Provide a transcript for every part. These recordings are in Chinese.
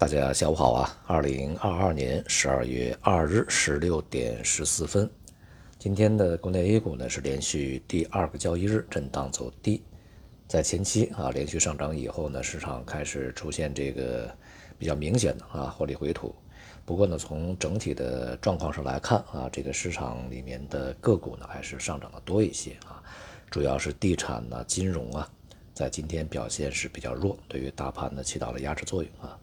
大家下午好啊！二零二二年十二月二日十六点十四分，今天的国内 A 股呢是连续第二个交易日震荡走低，在前期啊连续上涨以后呢，市场开始出现这个比较明显的啊获利回吐。不过呢，从整体的状况上来看啊，这个市场里面的个股呢还是上涨的多一些啊，主要是地产呢、金融啊，在今天表现是比较弱，对于大盘呢起到了压制作用啊。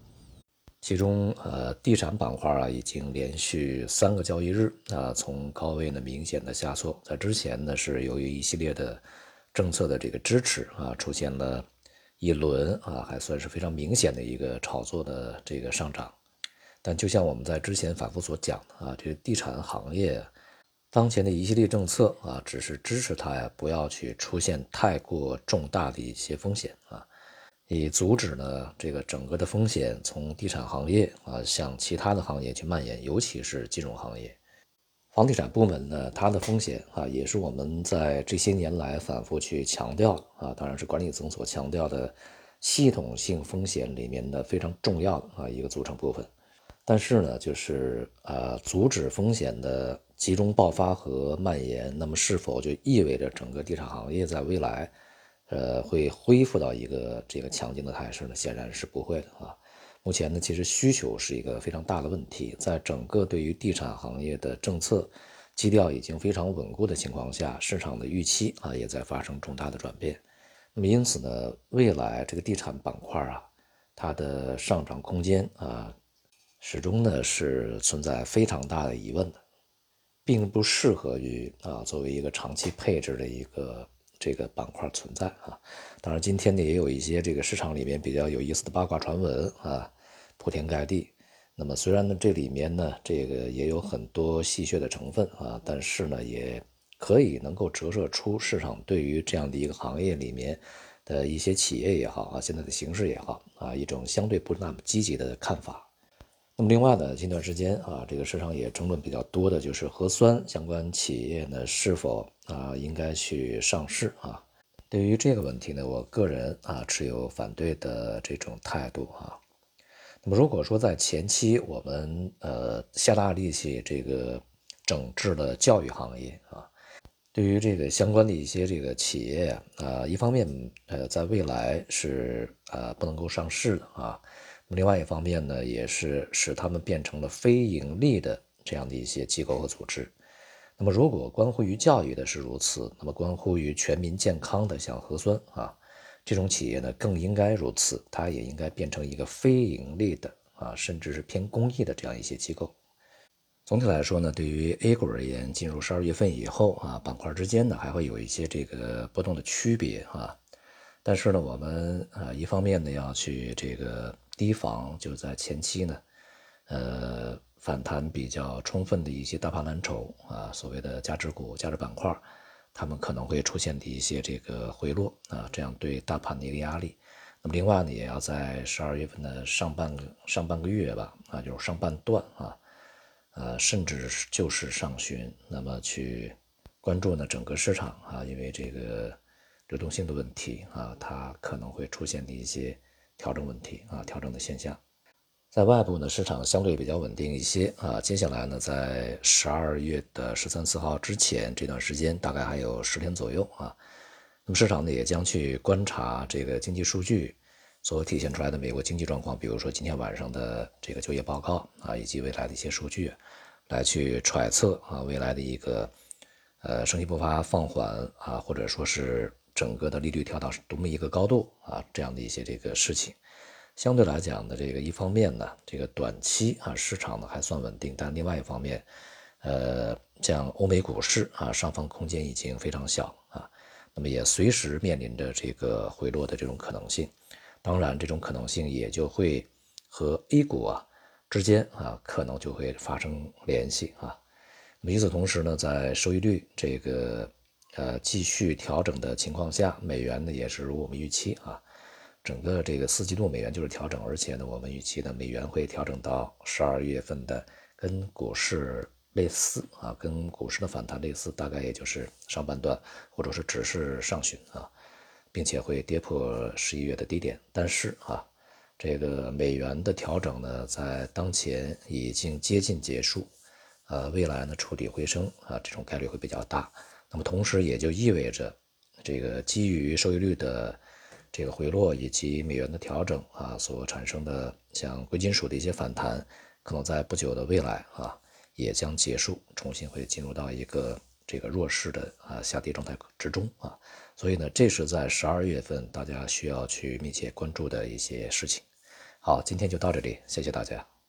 其中，呃，地产板块啊，已经连续三个交易日啊，从高位呢明显的下挫。在之前呢，是由于一系列的政策的这个支持啊，出现了一轮啊，还算是非常明显的一个炒作的这个上涨。但就像我们在之前反复所讲的啊，这个地产行业当前的一系列政策啊，只是支持它呀，不要去出现太过重大的一些风险啊。以阻止呢这个整个的风险从地产行业啊向其他的行业去蔓延，尤其是金融行业、房地产部门呢，它的风险啊也是我们在这些年来反复去强调啊，当然是管理层所强调的系统性风险里面的非常重要的啊一个组成部分。但是呢，就是呃阻止风险的集中爆发和蔓延，那么是否就意味着整个地产行业在未来？呃，会恢复到一个这个强劲的态势呢？显然是不会的啊。目前呢，其实需求是一个非常大的问题，在整个对于地产行业的政策基调已经非常稳固的情况下，市场的预期啊也在发生重大的转变。那么因此呢，未来这个地产板块啊，它的上涨空间啊，始终呢是存在非常大的疑问的，并不适合于啊作为一个长期配置的一个。这个板块存在啊，当然今天呢也有一些这个市场里面比较有意思的八卦传闻啊，铺天盖地。那么虽然呢这里面呢这个也有很多戏谑的成分啊，但是呢也可以能够折射出市场对于这样的一个行业里面的一些企业也好啊，现在的形势也好啊，一种相对不那么积极的看法。那么另外呢，近段时间啊，这个市场也争论比较多的就是核酸相关企业呢是否啊应该去上市啊？对于这个问题呢，我个人啊持有反对的这种态度啊。那么如果说在前期我们呃下大力气这个整治了教育行业啊，对于这个相关的一些这个企业啊，一方面呃在未来是啊不能够上市的啊。那么另外一方面呢，也是使他们变成了非盈利的这样的一些机构和组织。那么，如果关乎于教育的是如此，那么关乎于全民健康的，像核酸啊这种企业呢，更应该如此，它也应该变成一个非盈利的啊，甚至是偏公益的这样一些机构。总体来说呢，对于 A 股而言，进入十二月份以后啊，板块之间呢还会有一些这个波动的区别啊。但是呢，我们啊一方面呢要去这个。提防就在前期呢，呃，反弹比较充分的一些大盘蓝筹啊，所谓的价值股、价值板块，他们可能会出现的一些这个回落啊，这样对大盘的一个压力。那么另外呢，也要在十二月份的上半个上半个月吧，啊，就是上半段啊，呃，甚至就是上旬，那么去关注呢整个市场啊，因为这个流动性的问题啊，它可能会出现的一些。调整问题啊，调整的现象，在外部呢，市场相对比较稳定一些啊。接下来呢，在十二月的十三四号之前这段时间，大概还有十天左右啊。那么市场呢，也将去观察这个经济数据所体现出来的美国经济状况，比如说今天晚上的这个就业报告啊，以及未来的一些数据，来去揣测啊未来的一个呃升息步伐放缓啊，或者说是。整个的利率调到多么一个高度啊，这样的一些这个事情，相对来讲呢，这个一方面呢，这个短期啊市场呢还算稳定，但另外一方面，呃，像欧美股市啊，上方空间已经非常小啊，那么也随时面临着这个回落的这种可能性，当然这种可能性也就会和 A 股啊之间啊可能就会发生联系啊，那么与此同时呢，在收益率这个。呃，继续调整的情况下，美元呢也是如我们预期啊，整个这个四季度美元就是调整，而且呢，我们预期呢美元会调整到十二月份的跟股市类似啊，跟股市的反弹类似，大概也就是上半段或者是只是上旬啊，并且会跌破十一月的低点，但是啊，这个美元的调整呢，在当前已经接近结束，呃，未来呢触底回升啊，这种概率会比较大。那么同时也就意味着，这个基于收益率的这个回落以及美元的调整啊，所产生的像贵金属的一些反弹，可能在不久的未来啊，也将结束，重新会进入到一个这个弱势的啊下跌状态之中啊。所以呢，这是在十二月份大家需要去密切关注的一些事情。好，今天就到这里，谢谢大家。